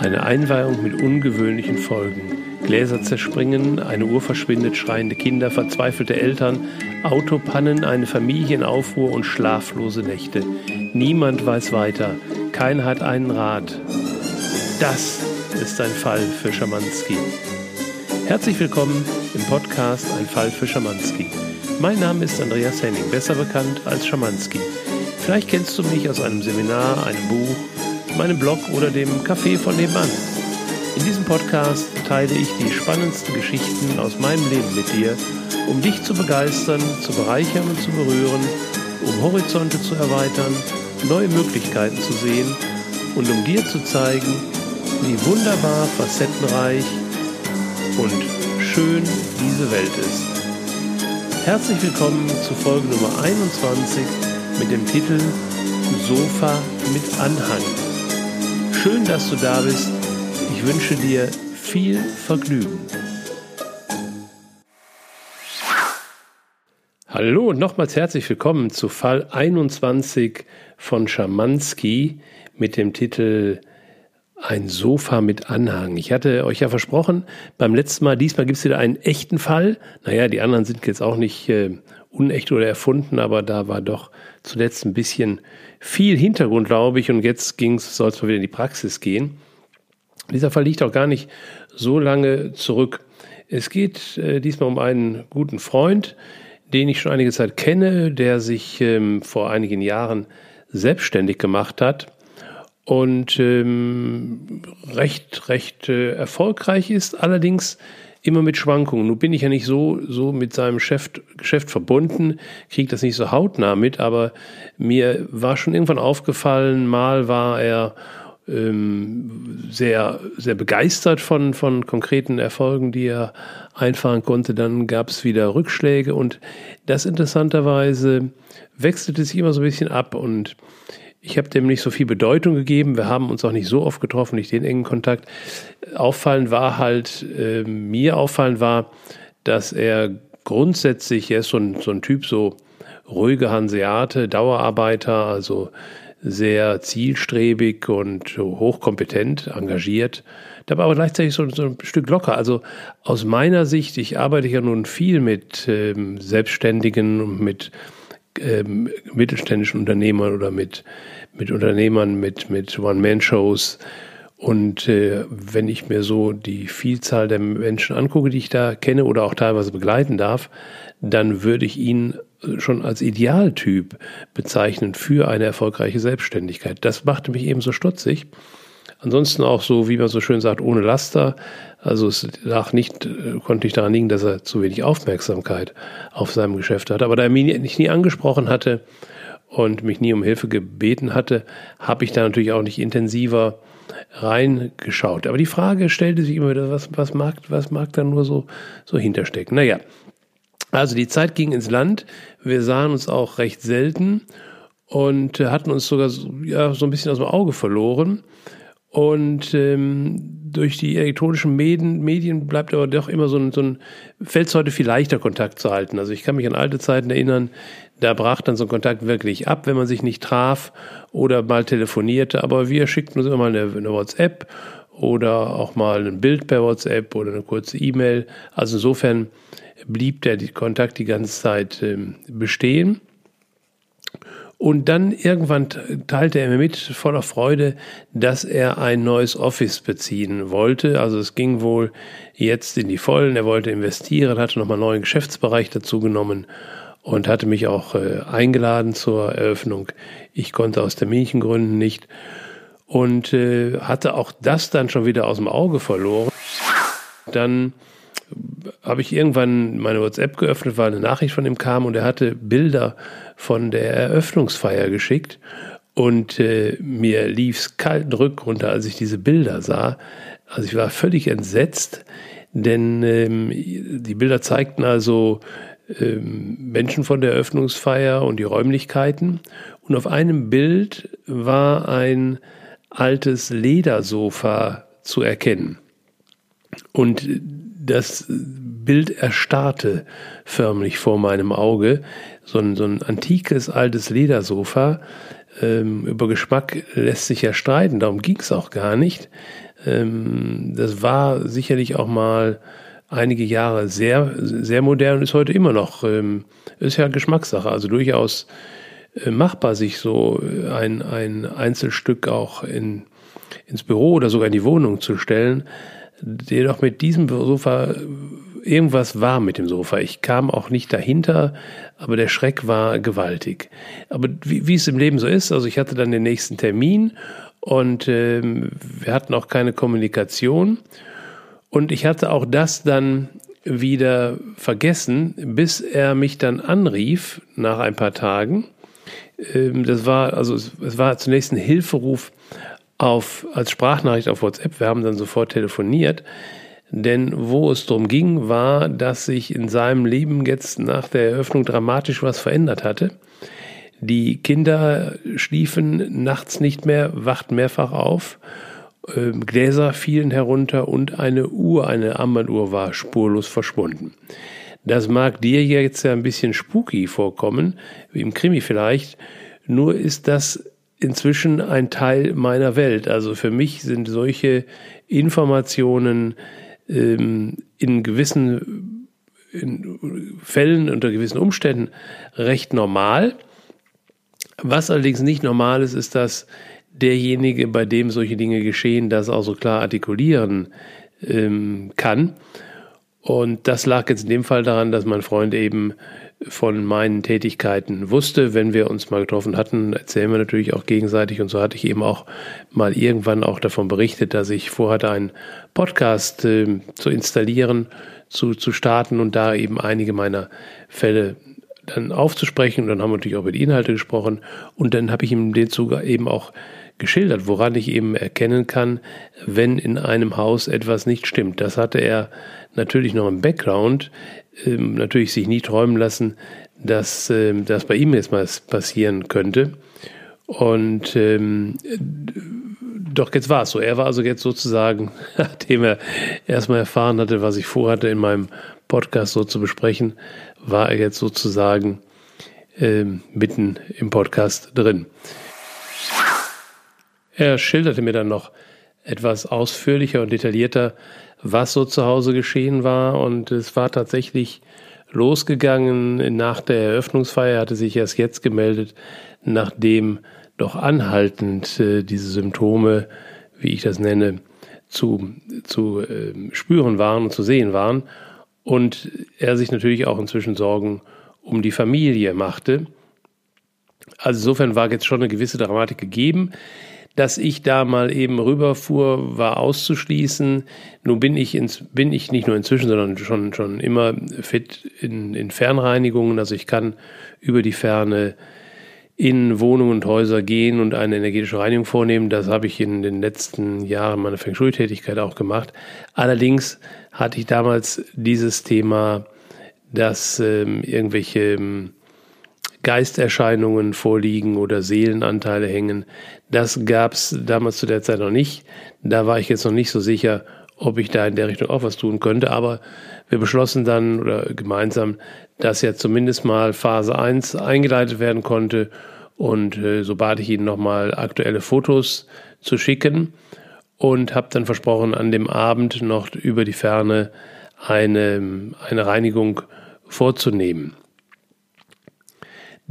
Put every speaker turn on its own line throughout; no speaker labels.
Eine Einweihung mit ungewöhnlichen Folgen. Gläser zerspringen, eine Uhr verschwindet, schreiende Kinder, verzweifelte Eltern, Autopannen, eine Familie in Aufruhr und schlaflose Nächte. Niemand weiß weiter, keiner hat einen Rat. Das ist ein Fall für Schamanski. Herzlich willkommen im Podcast Ein Fall für Schamanski. Mein Name ist Andreas Henning, besser bekannt als Schamanski. Vielleicht kennst du mich aus einem Seminar, einem Buch, meinem Blog oder dem Café von nebenan. In diesem Podcast teile ich die spannendsten Geschichten aus meinem Leben mit dir, um dich zu begeistern, zu bereichern und zu berühren, um Horizonte zu erweitern, neue Möglichkeiten zu sehen und um dir zu zeigen, wie wunderbar, facettenreich und schön diese Welt ist. Herzlich willkommen zu Folge Nummer 21 mit dem Titel Sofa mit Anhang. Schön, dass du da bist. Ich wünsche dir viel Vergnügen. Hallo und nochmals herzlich willkommen zu Fall 21 von Schamanski mit dem Titel Ein Sofa mit Anhang. Ich hatte euch ja versprochen, beim letzten Mal, diesmal gibt es wieder einen echten Fall. Naja, die anderen sind jetzt auch nicht äh, unecht oder erfunden, aber da war doch zuletzt ein bisschen viel Hintergrund, glaube ich, und jetzt soll es mal wieder in die Praxis gehen. Dieser Fall liegt auch gar nicht so lange zurück. Es geht äh, diesmal um einen guten Freund, den ich schon einige Zeit kenne, der sich ähm, vor einigen Jahren selbstständig gemacht hat und ähm, recht, recht äh, erfolgreich ist. Allerdings immer mit Schwankungen. Nun bin ich ja nicht so, so mit seinem Geschäft, Geschäft verbunden, kriege das nicht so hautnah mit, aber mir war schon irgendwann aufgefallen, mal war er ähm, sehr, sehr begeistert von, von konkreten Erfolgen, die er einfahren konnte. Dann gab es wieder Rückschläge und das interessanterweise wechselte sich immer so ein bisschen ab und ich habe dem nicht so viel Bedeutung gegeben. Wir haben uns auch nicht so oft getroffen, nicht den engen Kontakt. Auffallend war halt, äh, mir auffallend war, dass er grundsätzlich, er ist so ein, so ein Typ, so ruhige Hanseate, Dauerarbeiter, also sehr zielstrebig und hochkompetent, engagiert, dabei aber gleichzeitig so, so, ein Stück locker. Also aus meiner Sicht, ich arbeite ja nun viel mit ähm, Selbstständigen und mit ähm, mittelständischen Unternehmern oder mit, mit Unternehmern, mit, mit One-Man-Shows. Und äh, wenn ich mir so die Vielzahl der Menschen angucke, die ich da kenne oder auch teilweise begleiten darf, dann würde ich ihn schon als Idealtyp bezeichnen für eine erfolgreiche Selbstständigkeit. Das machte mich eben so stutzig. Ansonsten auch so, wie man so schön sagt, ohne Laster. Also es lag nicht, konnte nicht daran liegen, dass er zu wenig Aufmerksamkeit auf seinem Geschäft hatte. Aber da er mich nie angesprochen hatte und mich nie um Hilfe gebeten hatte, habe ich da natürlich auch nicht intensiver reingeschaut. Aber die Frage stellte sich immer wieder, was, was mag, was mag da nur so, so hinterstecken? Naja, also die Zeit ging ins Land. Wir sahen uns auch recht selten und hatten uns sogar so, ja, so ein bisschen aus dem Auge verloren. Und ähm, durch die elektronischen Medien, Medien bleibt aber doch immer so ein, so ein, fällt es heute viel leichter, Kontakt zu halten. Also ich kann mich an alte Zeiten erinnern, da brach dann so ein Kontakt wirklich ab, wenn man sich nicht traf oder mal telefonierte. Aber wir schickten uns immer mal eine, eine WhatsApp oder auch mal ein Bild per WhatsApp oder eine kurze E-Mail. Also insofern blieb der Kontakt die ganze Zeit ähm, bestehen. Und dann irgendwann teilte er mir mit, voller Freude, dass er ein neues Office beziehen wollte. Also es ging wohl jetzt in die Vollen. Er wollte investieren, hatte nochmal einen neuen Geschäftsbereich dazu genommen und hatte mich auch äh, eingeladen zur Eröffnung. Ich konnte aus terminlichen Gründen nicht und äh, hatte auch das dann schon wieder aus dem Auge verloren. Dann habe ich irgendwann meine WhatsApp geöffnet, weil eine Nachricht von ihm kam und er hatte Bilder von der Eröffnungsfeier geschickt und äh, mir lief's kalten Rück runter, als ich diese Bilder sah. Also ich war völlig entsetzt, denn ähm, die Bilder zeigten also ähm, Menschen von der Eröffnungsfeier und die Räumlichkeiten. Und auf einem Bild war ein altes Ledersofa zu erkennen. Und das Bild erstarrte förmlich vor meinem Auge. So ein, so ein antikes altes Ledersofa, Ähm, über Geschmack lässt sich ja streiten, darum ging es auch gar nicht. Ähm, das war sicherlich auch mal einige Jahre sehr, sehr modern und ist heute immer noch, ähm, ist ja Geschmackssache, also durchaus äh, machbar, sich so ein, ein Einzelstück auch in, ins Büro oder sogar in die Wohnung zu stellen. Jedoch mit diesem Sofa irgendwas war mit dem Sofa. Ich kam auch nicht dahinter, aber der Schreck war gewaltig. Aber wie, wie es im Leben so ist, also ich hatte dann den nächsten Termin und ähm, wir hatten auch keine Kommunikation. Und ich hatte auch das dann wieder vergessen, bis er mich dann anrief nach ein paar Tagen. Ähm, das war, also es, es war zunächst ein Hilferuf auf, als Sprachnachricht auf WhatsApp. Wir haben dann sofort telefoniert. Denn wo es darum ging, war, dass sich in seinem Leben jetzt nach der Eröffnung dramatisch was verändert hatte. Die Kinder schliefen nachts nicht mehr, wachten mehrfach auf, ähm, Gläser fielen herunter und eine Uhr, eine Armbanduhr war spurlos verschwunden. Das mag dir jetzt ja ein bisschen spooky vorkommen, wie im Krimi vielleicht, nur ist das inzwischen ein Teil meiner Welt. Also für mich sind solche Informationen ähm, in gewissen in Fällen, unter gewissen Umständen recht normal. Was allerdings nicht normal ist, ist, dass derjenige, bei dem solche Dinge geschehen, das auch so klar artikulieren ähm, kann. Und das lag jetzt in dem Fall daran, dass mein Freund eben von meinen Tätigkeiten wusste. Wenn wir uns mal getroffen hatten, erzählen wir natürlich auch gegenseitig. Und so hatte ich eben auch mal irgendwann auch davon berichtet, dass ich vorhatte, einen Podcast äh, zu installieren, zu, zu starten und da eben einige meiner Fälle dann aufzusprechen. Und dann haben wir natürlich auch über die Inhalte gesprochen. Und dann habe ich ihm den Zug eben auch geschildert, woran ich eben erkennen kann, wenn in einem Haus etwas nicht stimmt. Das hatte er natürlich noch im Background, ähm, natürlich sich nie träumen lassen, dass ähm, das bei ihm jetzt mal passieren könnte. Und ähm, doch jetzt war es so. Er war also jetzt sozusagen, nachdem er erstmal erfahren hatte, was ich vorhatte, in meinem Podcast so zu besprechen, war er jetzt sozusagen ähm, mitten im Podcast drin. Er schilderte mir dann noch etwas ausführlicher und detaillierter, was so zu Hause geschehen war. Und es war tatsächlich losgegangen nach der Eröffnungsfeier, er hatte sich erst jetzt gemeldet, nachdem doch anhaltend äh, diese Symptome, wie ich das nenne, zu, zu äh, spüren waren und zu sehen waren. Und er sich natürlich auch inzwischen Sorgen um die Familie machte. Also insofern war jetzt schon eine gewisse Dramatik gegeben. Dass ich da mal eben rüberfuhr, war auszuschließen. Nun bin ich, ins, bin ich nicht nur inzwischen, sondern schon, schon immer fit in, in Fernreinigungen. Also ich kann über die Ferne in Wohnungen und Häuser gehen und eine energetische Reinigung vornehmen. Das habe ich in den letzten Jahren meiner Feng Shui-Tätigkeit auch gemacht. Allerdings hatte ich damals dieses Thema, dass ähm, irgendwelche ähm, Geisterscheinungen vorliegen oder Seelenanteile hängen. Das gab es damals zu der Zeit noch nicht. Da war ich jetzt noch nicht so sicher, ob ich da in der Richtung auch was tun könnte. Aber wir beschlossen dann oder gemeinsam, dass ja zumindest mal Phase 1 eingeleitet werden konnte. Und äh, so bat ich ihn nochmal aktuelle Fotos zu schicken und habe dann versprochen, an dem Abend noch über die Ferne eine, eine Reinigung vorzunehmen.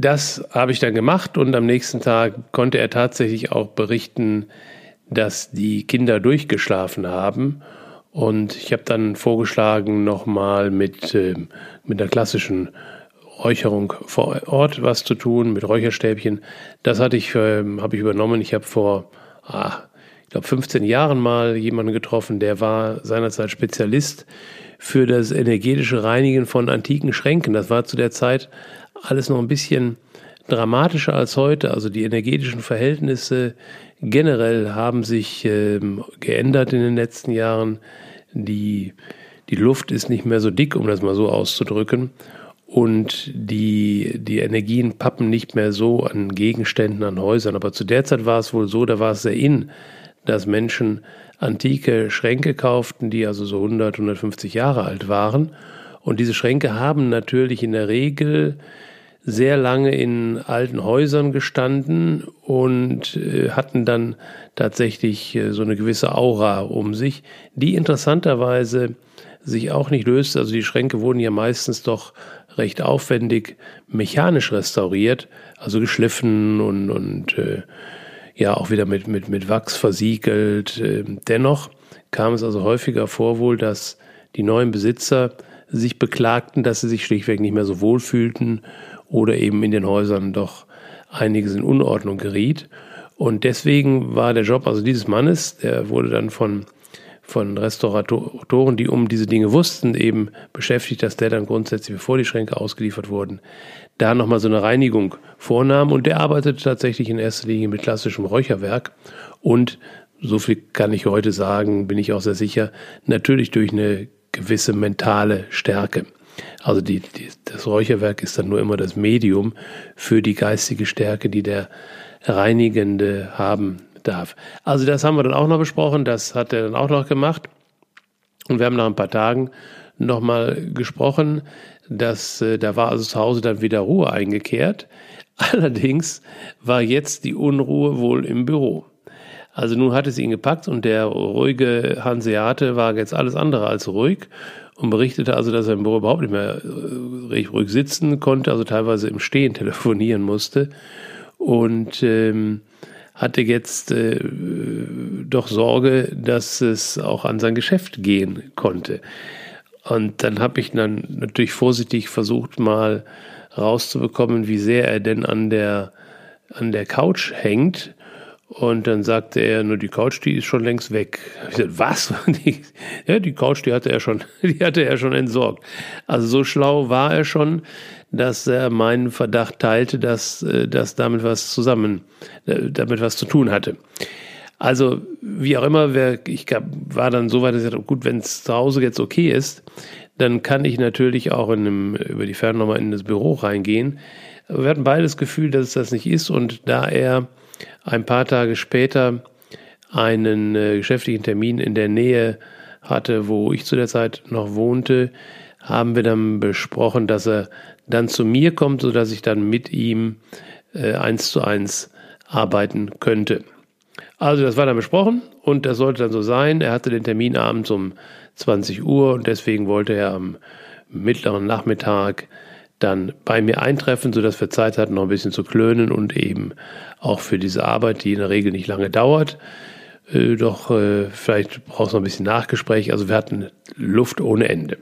Das habe ich dann gemacht und am nächsten Tag konnte er tatsächlich auch berichten, dass die Kinder durchgeschlafen haben. Und ich habe dann vorgeschlagen, nochmal mit, äh, mit der klassischen Räucherung vor Ort was zu tun, mit Räucherstäbchen. Das hatte ich, äh, habe ich übernommen. Ich habe vor, ah, ich glaube, 15 Jahren mal jemanden getroffen, der war seinerzeit Spezialist für das energetische Reinigen von antiken Schränken. Das war zu der Zeit alles noch ein bisschen dramatischer als heute. Also die energetischen Verhältnisse generell haben sich ähm, geändert in den letzten Jahren. Die, die Luft ist nicht mehr so dick, um das mal so auszudrücken. Und die, die Energien pappen nicht mehr so an Gegenständen, an Häusern. Aber zu der Zeit war es wohl so, da war es sehr in, dass Menschen antike Schränke kauften, die also so 100, 150 Jahre alt waren. Und diese Schränke haben natürlich in der Regel sehr lange in alten Häusern gestanden und äh, hatten dann tatsächlich äh, so eine gewisse Aura um sich, die interessanterweise sich auch nicht löst. Also die Schränke wurden ja meistens doch recht aufwendig mechanisch restauriert, also geschliffen und, und äh, ja auch wieder mit, mit, mit Wachs versiegelt. Äh, dennoch kam es also häufiger vor wohl, dass die neuen Besitzer sich beklagten, dass sie sich schlichtweg nicht mehr so wohl fühlten oder eben in den Häusern doch einiges in Unordnung geriet. Und deswegen war der Job also dieses Mannes, der wurde dann von, von Restauratoren, die um diese Dinge wussten, eben beschäftigt, dass der dann grundsätzlich, bevor die Schränke ausgeliefert wurden, da nochmal so eine Reinigung vornahm. Und der arbeitete tatsächlich in erster Linie mit klassischem Räucherwerk und so viel kann ich heute sagen, bin ich auch sehr sicher, natürlich durch eine gewisse mentale Stärke. Also die, die, das Räucherwerk ist dann nur immer das Medium für die geistige Stärke, die der Reinigende haben darf. Also das haben wir dann auch noch besprochen, das hat er dann auch noch gemacht. Und wir haben nach ein paar Tagen nochmal gesprochen, dass äh, da war also zu Hause dann wieder Ruhe eingekehrt. Allerdings war jetzt die Unruhe wohl im Büro. Also nun hat es ihn gepackt und der ruhige Hanseate war jetzt alles andere als ruhig und berichtete also, dass er im Büro überhaupt nicht mehr äh, ruhig sitzen konnte, also teilweise im Stehen telefonieren musste und ähm, hatte jetzt äh, doch Sorge, dass es auch an sein Geschäft gehen konnte. Und dann habe ich dann natürlich vorsichtig versucht, mal rauszubekommen, wie sehr er denn an der, an der Couch hängt. Und dann sagte er, nur die Couch, die ist schon längst weg. Ich sagte, was? Ja, die Couch, die hatte er schon, die hatte er schon entsorgt. Also so schlau war er schon, dass er meinen Verdacht teilte, dass äh, das damit was zusammen, äh, damit was zu tun hatte. Also wie auch immer, ich war dann so weit, dass ich dachte, gut, wenn es zu Hause jetzt okay ist, dann kann ich natürlich auch in einem, über die Fernummer in das Büro reingehen. Wir hatten beide das Gefühl, dass es das nicht ist und da er ein paar Tage später einen äh, geschäftlichen Termin in der Nähe hatte, wo ich zu der Zeit noch wohnte, haben wir dann besprochen, dass er dann zu mir kommt, so dass ich dann mit ihm äh, eins zu eins arbeiten könnte. Also das war dann besprochen und das sollte dann so sein. Er hatte den Termin abends um 20 Uhr und deswegen wollte er am mittleren Nachmittag dann bei mir eintreffen, sodass wir Zeit hatten, noch ein bisschen zu klönen und eben auch für diese Arbeit, die in der Regel nicht lange dauert. Äh, doch äh, vielleicht braucht es noch ein bisschen Nachgespräch. Also wir hatten Luft ohne Ende.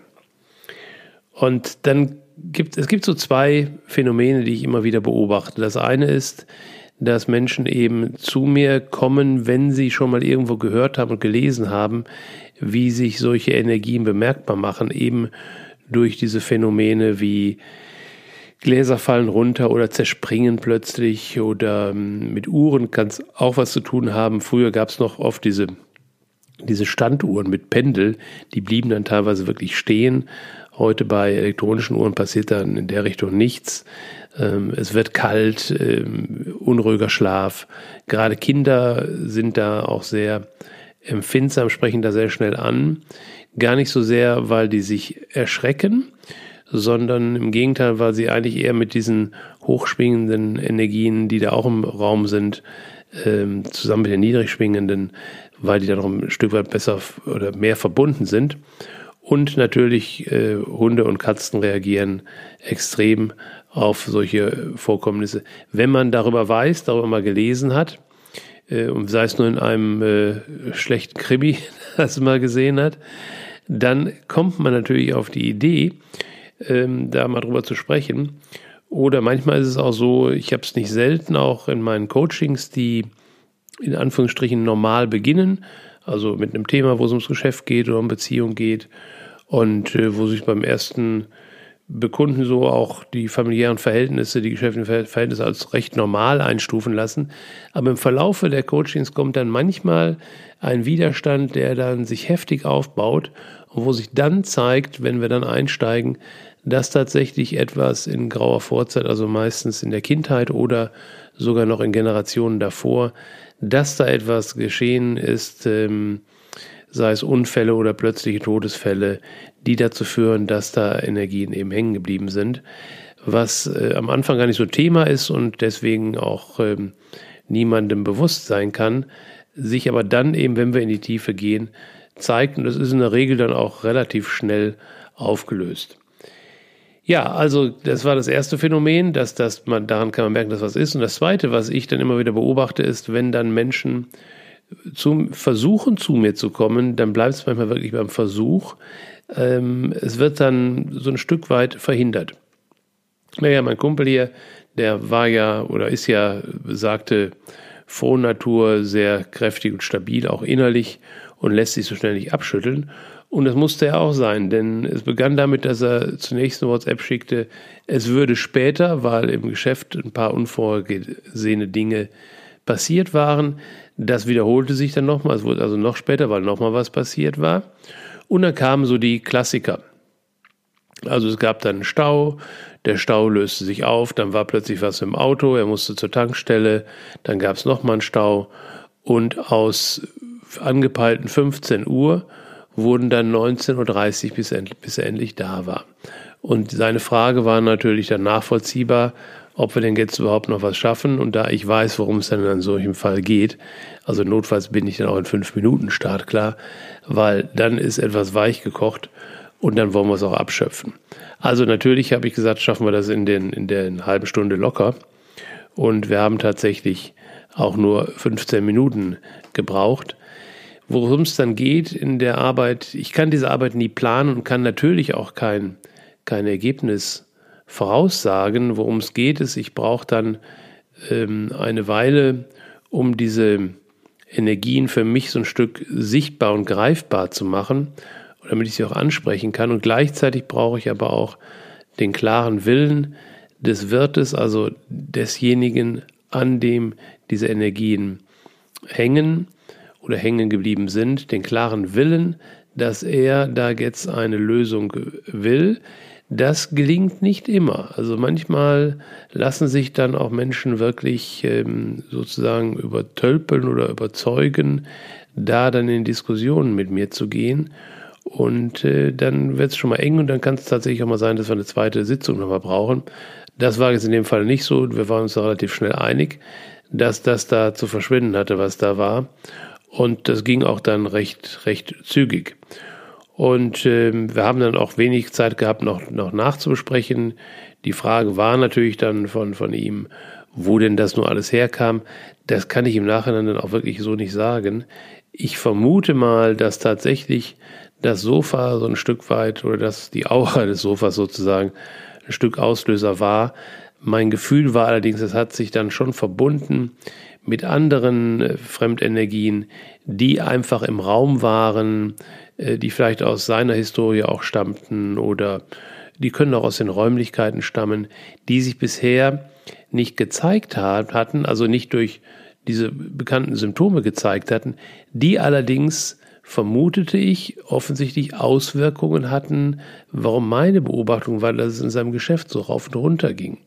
Und dann gibt es gibt so zwei Phänomene, die ich immer wieder beobachte. Das eine ist, dass Menschen eben zu mir kommen, wenn sie schon mal irgendwo gehört haben und gelesen haben, wie sich solche Energien bemerkbar machen, eben durch diese Phänomene wie Gläser fallen runter oder zerspringen plötzlich oder ähm, mit Uhren kann es auch was zu tun haben. Früher gab es noch oft diese, diese Standuhren mit Pendel, die blieben dann teilweise wirklich stehen. Heute bei elektronischen Uhren passiert dann in der Richtung nichts. Ähm, es wird kalt, ähm, unruhiger Schlaf. Gerade Kinder sind da auch sehr empfindsam, sprechen da sehr schnell an. Gar nicht so sehr, weil die sich erschrecken, sondern im Gegenteil, weil sie eigentlich eher mit diesen hochschwingenden Energien, die da auch im Raum sind, ähm, zusammen mit den niedrigschwingenden, weil die da noch ein Stück weit besser oder mehr verbunden sind. Und natürlich äh, Hunde und Katzen reagieren extrem auf solche Vorkommnisse. Wenn man darüber weiß, darüber mal gelesen hat, äh, und sei es nur in einem äh, schlechten Krimi, das man gesehen hat, dann kommt man natürlich auf die Idee, ähm, da mal drüber zu sprechen. Oder manchmal ist es auch so, ich habe es nicht selten auch in meinen Coachings, die in Anführungsstrichen normal beginnen, also mit einem Thema, wo es ums Geschäft geht oder um Beziehung geht und äh, wo sich beim ersten Bekunden so auch die familiären Verhältnisse, die geschäftlichen Verhältnisse als recht normal einstufen lassen. Aber im Verlaufe der Coachings kommt dann manchmal ein Widerstand, der dann sich heftig aufbaut und wo sich dann zeigt, wenn wir dann einsteigen, dass tatsächlich etwas in grauer Vorzeit, also meistens in der Kindheit oder sogar noch in Generationen davor, dass da etwas geschehen ist, ähm, sei es Unfälle oder plötzliche Todesfälle, die dazu führen, dass da Energien eben hängen geblieben sind. was äh, am Anfang gar nicht so Thema ist und deswegen auch ähm, niemandem bewusst sein kann, sich aber dann eben, wenn wir in die Tiefe gehen, zeigt und das ist in der Regel dann auch relativ schnell aufgelöst. Ja, also das war das erste Phänomen, dass, dass man daran kann man merken, dass was ist. Und das zweite, was ich dann immer wieder beobachte, ist, wenn dann Menschen zum Versuchen zu mir zu kommen, dann bleibt es manchmal wirklich beim Versuch. Ähm, es wird dann so ein Stück weit verhindert. Naja, mein Kumpel hier, der war ja oder ist ja besagte Frohnatur, sehr kräftig und stabil, auch innerlich und lässt sich so schnell nicht abschütteln. Und das musste er auch sein, denn es begann damit, dass er zunächst eine WhatsApp schickte, es würde später, weil im Geschäft ein paar unvorgesehene Dinge passiert waren. Das wiederholte sich dann nochmal, es wurde also noch später, weil nochmal was passiert war. Und dann kamen so die Klassiker. Also es gab dann einen Stau, der Stau löste sich auf, dann war plötzlich was im Auto, er musste zur Tankstelle, dann gab es nochmal einen Stau. Und aus angepeilten 15 Uhr wurden dann 19.30 Uhr, bis, bis er endlich da war. Und seine Frage war natürlich dann nachvollziehbar, ob wir denn jetzt überhaupt noch was schaffen. Und da ich weiß, worum es dann in solchem Fall geht, also notfalls bin ich dann auch in fünf Minuten startklar, weil dann ist etwas weich gekocht und dann wollen wir es auch abschöpfen. Also natürlich habe ich gesagt, schaffen wir das in, den, in der halben Stunde locker. Und wir haben tatsächlich auch nur 15 Minuten gebraucht. Worum es dann geht in der Arbeit, ich kann diese Arbeit nie planen und kann natürlich auch kein, kein Ergebnis voraussagen. Worum es geht, ist, ich brauche dann ähm, eine Weile, um diese Energien für mich so ein Stück sichtbar und greifbar zu machen, damit ich sie auch ansprechen kann. Und gleichzeitig brauche ich aber auch den klaren Willen des Wirtes, also desjenigen, an dem diese Energien hängen oder hängen geblieben sind, den klaren Willen, dass er da jetzt eine Lösung will. Das gelingt nicht immer. Also manchmal lassen sich dann auch Menschen wirklich ähm, sozusagen übertölpeln oder überzeugen, da dann in Diskussionen mit mir zu gehen. Und äh, dann wird es schon mal eng und dann kann es tatsächlich auch mal sein, dass wir eine zweite Sitzung nochmal brauchen. Das war jetzt in dem Fall nicht so. Wir waren uns da relativ schnell einig, dass das da zu verschwinden hatte, was da war. Und das ging auch dann recht, recht zügig. Und äh, wir haben dann auch wenig Zeit gehabt, noch, noch nachzubesprechen. Die Frage war natürlich dann von, von ihm, wo denn das nur alles herkam. Das kann ich im Nachhinein dann auch wirklich so nicht sagen. Ich vermute mal, dass tatsächlich das Sofa so ein Stück weit oder dass die Aura des Sofas sozusagen ein Stück Auslöser war. Mein Gefühl war allerdings, es hat sich dann schon verbunden mit anderen äh, Fremdenergien, die einfach im Raum waren, äh, die vielleicht aus seiner Historie auch stammten oder die können auch aus den Räumlichkeiten stammen, die sich bisher nicht gezeigt hat, hatten, also nicht durch diese bekannten Symptome gezeigt hatten, die allerdings vermutete ich offensichtlich Auswirkungen hatten, warum meine Beobachtung war, dass es in seinem Geschäft so rauf und runter ging.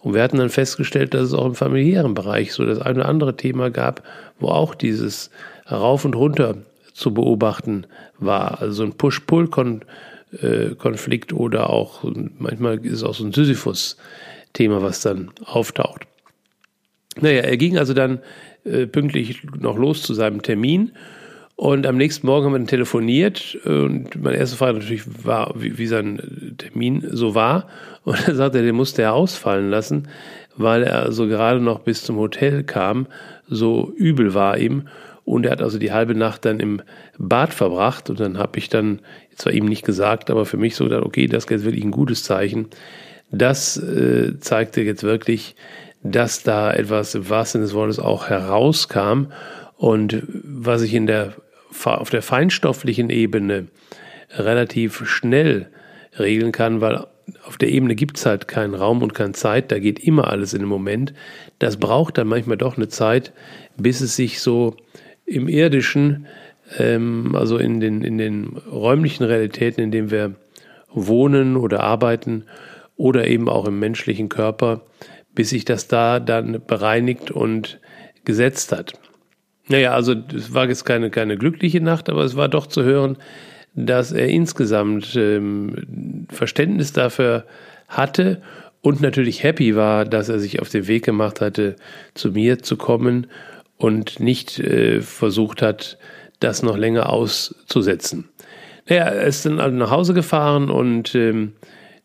Und wir hatten dann festgestellt, dass es auch im familiären Bereich so das eine oder andere Thema gab, wo auch dieses Rauf und Runter zu beobachten war. Also so ein Push-Pull-Konflikt oder auch manchmal ist es auch so ein Sisyphus-Thema, was dann auftaucht. Naja, er ging also dann äh, pünktlich noch los zu seinem Termin und am nächsten Morgen haben wir dann telefoniert und meine erste Frage natürlich war, wie, wie sein Termin so war. Und er sagte, den musste er ausfallen lassen, weil er so gerade noch bis zum Hotel kam. So übel war ihm. Und er hat also die halbe Nacht dann im Bad verbracht. Und dann habe ich dann, zwar ihm nicht gesagt, aber für mich so gedacht, okay, das ist jetzt wirklich ein gutes Zeichen. Das äh, zeigte jetzt wirklich, dass da etwas im wahrsten Sinne des Wortes auch herauskam. Und was ich in der auf der feinstofflichen Ebene relativ schnell regeln kann, weil auf der Ebene gibt es halt keinen Raum und keine Zeit, da geht immer alles in einem Moment. Das braucht dann manchmal doch eine Zeit, bis es sich so im irdischen, ähm, also in den, in den räumlichen Realitäten, in denen wir wohnen oder arbeiten oder eben auch im menschlichen Körper, bis sich das da dann bereinigt und gesetzt hat. Naja, also es war jetzt keine, keine glückliche Nacht, aber es war doch zu hören, dass er insgesamt ähm, Verständnis dafür hatte und natürlich happy war, dass er sich auf den Weg gemacht hatte, zu mir zu kommen und nicht äh, versucht hat, das noch länger auszusetzen. Naja, er ist dann also nach Hause gefahren und ähm,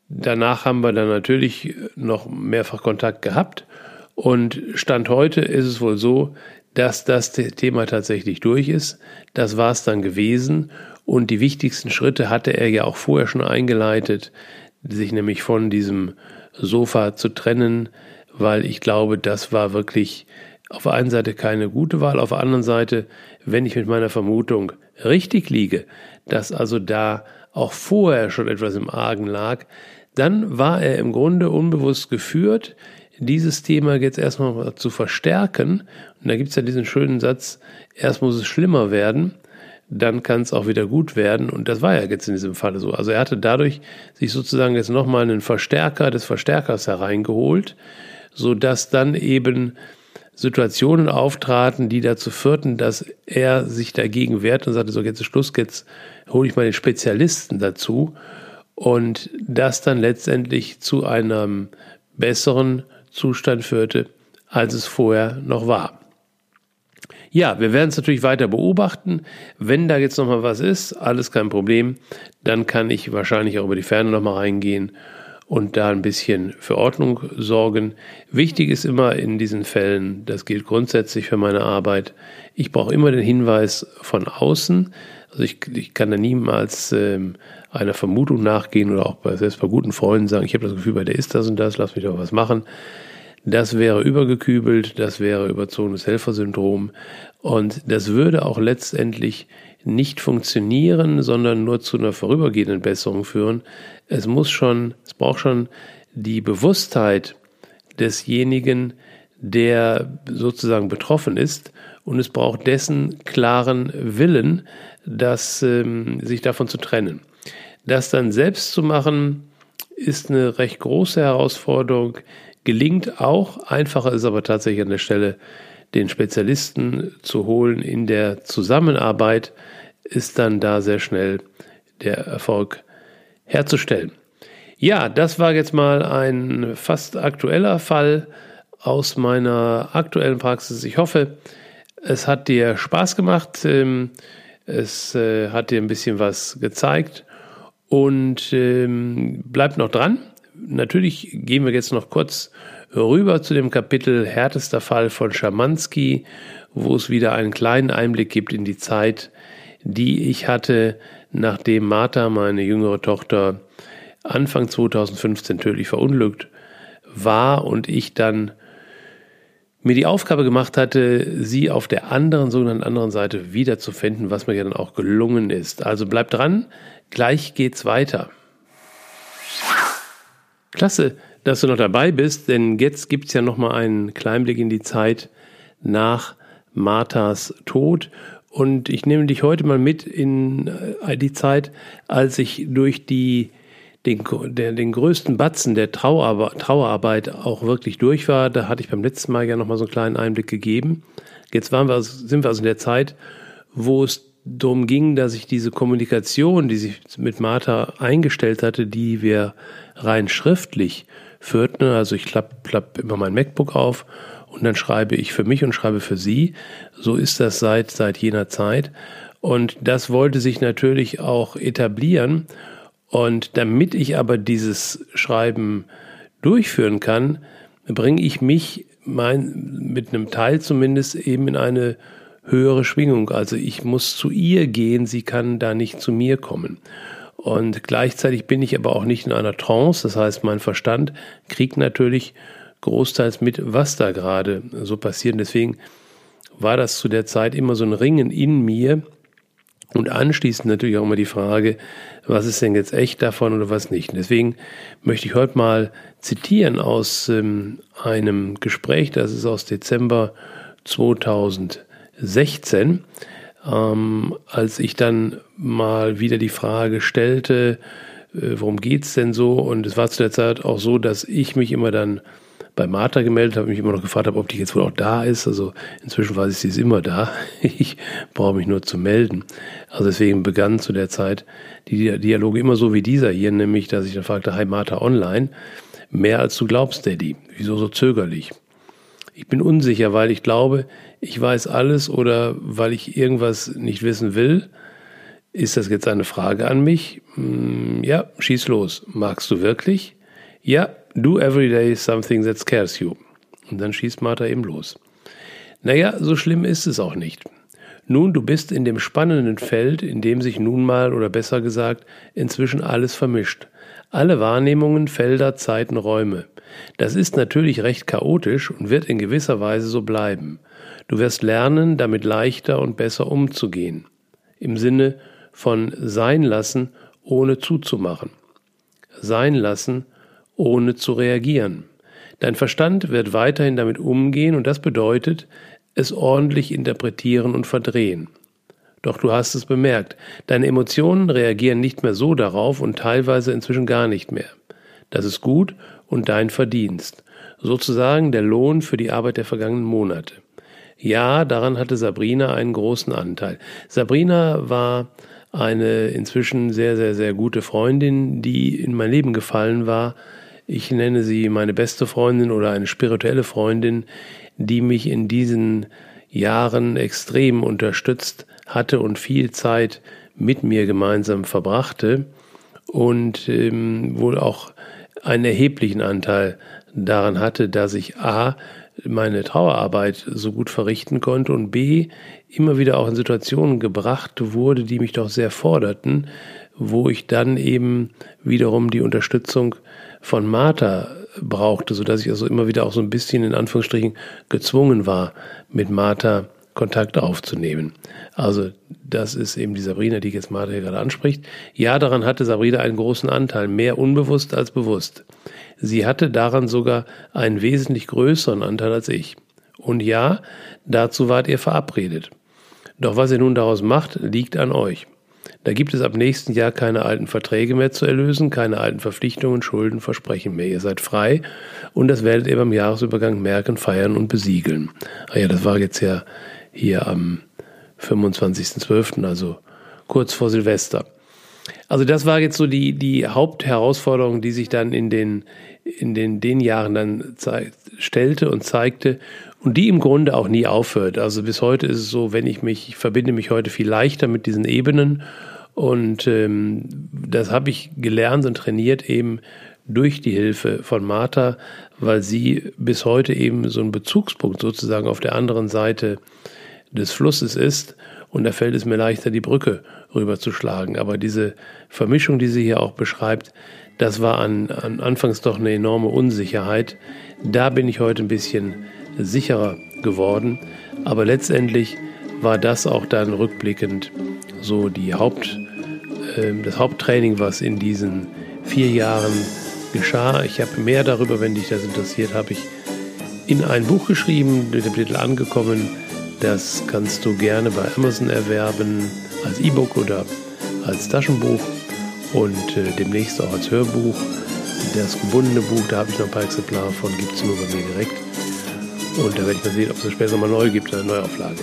danach haben wir dann natürlich noch mehrfach Kontakt gehabt. Und Stand heute ist es wohl so, dass das Thema tatsächlich durch ist. Das war es dann gewesen. Und die wichtigsten Schritte hatte er ja auch vorher schon eingeleitet, sich nämlich von diesem Sofa zu trennen, weil ich glaube, das war wirklich auf der einen Seite keine gute Wahl, auf der anderen Seite, wenn ich mit meiner Vermutung richtig liege, dass also da auch vorher schon etwas im Argen lag, dann war er im Grunde unbewusst geführt, dieses Thema jetzt erstmal zu verstärken. Und da gibt es ja diesen schönen Satz, erst muss es schlimmer werden, dann kann es auch wieder gut werden. Und das war ja jetzt in diesem Falle so. Also er hatte dadurch sich sozusagen jetzt nochmal einen Verstärker des Verstärkers hereingeholt, sodass dann eben Situationen auftraten, die dazu führten, dass er sich dagegen wehrte und sagte, so jetzt ist Schluss, jetzt hole ich mal den Spezialisten dazu. Und das dann letztendlich zu einem besseren Zustand führte, als es vorher noch war. Ja, wir werden es natürlich weiter beobachten. Wenn da jetzt nochmal was ist, alles kein Problem, dann kann ich wahrscheinlich auch über die Ferne nochmal reingehen und da ein bisschen für Ordnung sorgen. Wichtig ist immer in diesen Fällen, das gilt grundsätzlich für meine Arbeit, ich brauche immer den Hinweis von außen. Also ich, ich kann da niemals ähm, einer Vermutung nachgehen oder auch bei, selbst bei guten Freunden sagen, ich habe das Gefühl, bei der ist das und das, lass mich doch was machen. Das wäre übergekübelt, das wäre überzogenes Helfersyndrom und das würde auch letztendlich nicht funktionieren, sondern nur zu einer vorübergehenden Besserung führen. Es muss schon, es braucht schon die Bewusstheit desjenigen, der sozusagen betroffen ist und es braucht dessen klaren Willen, das, ähm, sich davon zu trennen. Das dann selbst zu machen, ist eine recht große Herausforderung, gelingt auch, einfacher ist aber tatsächlich an der Stelle, den Spezialisten zu holen in der Zusammenarbeit, ist dann da sehr schnell der Erfolg herzustellen. Ja, das war jetzt mal ein fast aktueller Fall aus meiner aktuellen Praxis. Ich hoffe, es hat dir Spaß gemacht. Ähm, es äh, hat dir ein bisschen was gezeigt und ähm, bleib noch dran. Natürlich gehen wir jetzt noch kurz rüber zu dem Kapitel härtester Fall von Schamanski, wo es wieder einen kleinen Einblick gibt in die Zeit, die ich hatte, nachdem Martha, meine jüngere Tochter, Anfang 2015 tödlich verunglückt war und ich dann mir die Aufgabe gemacht hatte, sie auf der anderen, sogenannten anderen Seite wiederzufinden, was mir ja dann auch gelungen ist. Also bleibt dran, gleich geht's weiter. Klasse, dass du noch dabei bist, denn jetzt gibt's ja nochmal einen Kleinblick in die Zeit nach Marthas Tod. Und ich nehme dich heute mal mit in äh, die Zeit, als ich durch die den, der, den größten Batzen der Trauerarbeit, Trauerarbeit auch wirklich durch war. Da hatte ich beim letzten Mal ja nochmal so einen kleinen Einblick gegeben. Jetzt waren wir, sind wir also in der Zeit, wo es darum ging, dass ich diese Kommunikation, die sich mit Martha eingestellt hatte, die wir rein schriftlich führten, also ich klappe klapp immer mein MacBook auf und dann schreibe ich für mich und schreibe für sie. So ist das seit, seit jener Zeit. Und das wollte sich natürlich auch etablieren. Und damit ich aber dieses Schreiben durchführen kann, bringe ich mich mein, mit einem Teil zumindest eben in eine höhere Schwingung. Also ich muss zu ihr gehen, sie kann da nicht zu mir kommen. Und gleichzeitig bin ich aber auch nicht in einer Trance, das heißt, mein Verstand kriegt natürlich großteils mit, was da gerade so passiert. Und deswegen war das zu der Zeit immer so ein Ringen in mir, und anschließend natürlich auch immer die Frage, was ist denn jetzt echt davon oder was nicht. Und deswegen möchte ich heute mal zitieren aus ähm, einem Gespräch, das ist aus Dezember 2016, ähm, als ich dann mal wieder die Frage stellte, äh, worum geht's denn so? Und es war zu der Zeit auch so, dass ich mich immer dann bei Martha gemeldet, habe mich immer noch gefragt, ob die jetzt wohl auch da ist. Also inzwischen weiß ich, sie ist immer da. Ich brauche mich nur zu melden. Also deswegen begannen zu der Zeit die Dialoge immer so wie dieser hier, nämlich, dass ich dann fragte, hi Martha online. Mehr als du glaubst, Daddy. Wieso so zögerlich? Ich bin unsicher, weil ich glaube, ich weiß alles oder weil ich irgendwas nicht wissen will. Ist das jetzt eine Frage an mich? Hm, ja, schieß los. Magst du wirklich? Ja, do every day something that scares you. Und dann schießt Martha eben los. Naja, so schlimm ist es auch nicht. Nun, du bist in dem spannenden Feld, in dem sich nun mal, oder besser gesagt, inzwischen alles vermischt. Alle Wahrnehmungen, Felder, Zeiten, Räume. Das ist natürlich recht chaotisch und wird in gewisser Weise so bleiben. Du wirst lernen, damit leichter und besser umzugehen. Im Sinne von sein lassen, ohne zuzumachen. Sein lassen, ohne zu reagieren. Dein Verstand wird weiterhin damit umgehen und das bedeutet, es ordentlich interpretieren und verdrehen. Doch du hast es bemerkt, deine Emotionen reagieren nicht mehr so darauf und teilweise inzwischen gar nicht mehr. Das ist gut und dein Verdienst, sozusagen der Lohn für die Arbeit der vergangenen Monate. Ja, daran hatte Sabrina einen großen Anteil. Sabrina war eine inzwischen sehr, sehr, sehr gute Freundin, die in mein Leben gefallen war. Ich nenne sie meine beste Freundin oder eine spirituelle Freundin, die mich in diesen Jahren extrem unterstützt hatte und viel Zeit mit mir gemeinsam verbrachte und ähm, wohl auch einen erheblichen Anteil daran hatte, dass ich A, meine Trauerarbeit so gut verrichten konnte und B, immer wieder auch in Situationen gebracht wurde, die mich doch sehr forderten, wo ich dann eben wiederum die Unterstützung von Martha brauchte, sodass ich also immer wieder auch so ein bisschen in Anführungsstrichen gezwungen war, mit Martha Kontakt aufzunehmen. Also das ist eben die Sabrina, die jetzt Martha gerade anspricht. Ja, daran hatte Sabrina einen großen Anteil, mehr unbewusst als bewusst. Sie hatte daran sogar einen wesentlich größeren Anteil als ich. Und ja, dazu wart ihr verabredet. Doch was ihr nun daraus macht, liegt an euch. Da gibt es ab nächsten Jahr keine alten Verträge mehr zu erlösen, keine alten Verpflichtungen, Schulden, Versprechen mehr. Ihr seid frei und das werdet ihr beim Jahresübergang merken, feiern und besiegeln. Ah ja, das war jetzt ja hier am 25.12., also kurz vor Silvester. Also das war jetzt so die, die Hauptherausforderung, die sich dann in den, in den, den Jahren dann stellte und zeigte und die im Grunde auch nie aufhört. Also bis heute ist es so, wenn ich mich, ich verbinde mich heute viel leichter mit diesen Ebenen und ähm, das habe ich gelernt und trainiert eben durch die Hilfe von Martha, weil sie bis heute eben so ein Bezugspunkt sozusagen auf der anderen Seite des Flusses ist und da fällt es mir leichter, die Brücke rüberzuschlagen. Aber diese Vermischung, die sie hier auch beschreibt, das war an, an anfangs doch eine enorme Unsicherheit. Da bin ich heute ein bisschen sicherer geworden. Aber letztendlich war das auch dann rückblickend so die Haupt, äh, das Haupttraining, was in diesen vier Jahren geschah. Ich habe mehr darüber, wenn dich das interessiert, habe ich in ein Buch geschrieben mit dem Titel Angekommen. Das kannst du gerne bei Amazon erwerben als E-Book oder als Taschenbuch und äh, demnächst auch als Hörbuch. Das gebundene Buch, da habe ich noch ein paar Exemplare von, gibt es nur bei mir direkt. Und da werde ich mal sehen, ob es später nochmal neu gibt, eine Neuauflage.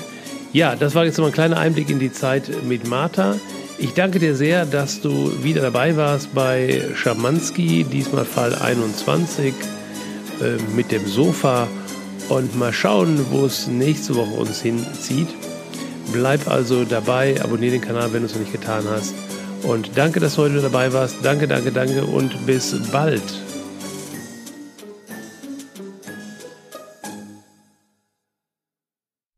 Ja, das war jetzt mal ein kleiner Einblick in die Zeit mit Martha. Ich danke dir sehr, dass du wieder dabei warst bei Schamanski, diesmal Fall 21 äh, mit dem Sofa. Und mal schauen, wo es nächste Woche uns hinzieht. Bleib also dabei, abonniere den Kanal, wenn du es noch nicht getan hast. Und danke, dass du heute dabei warst. Danke, danke, danke und bis bald.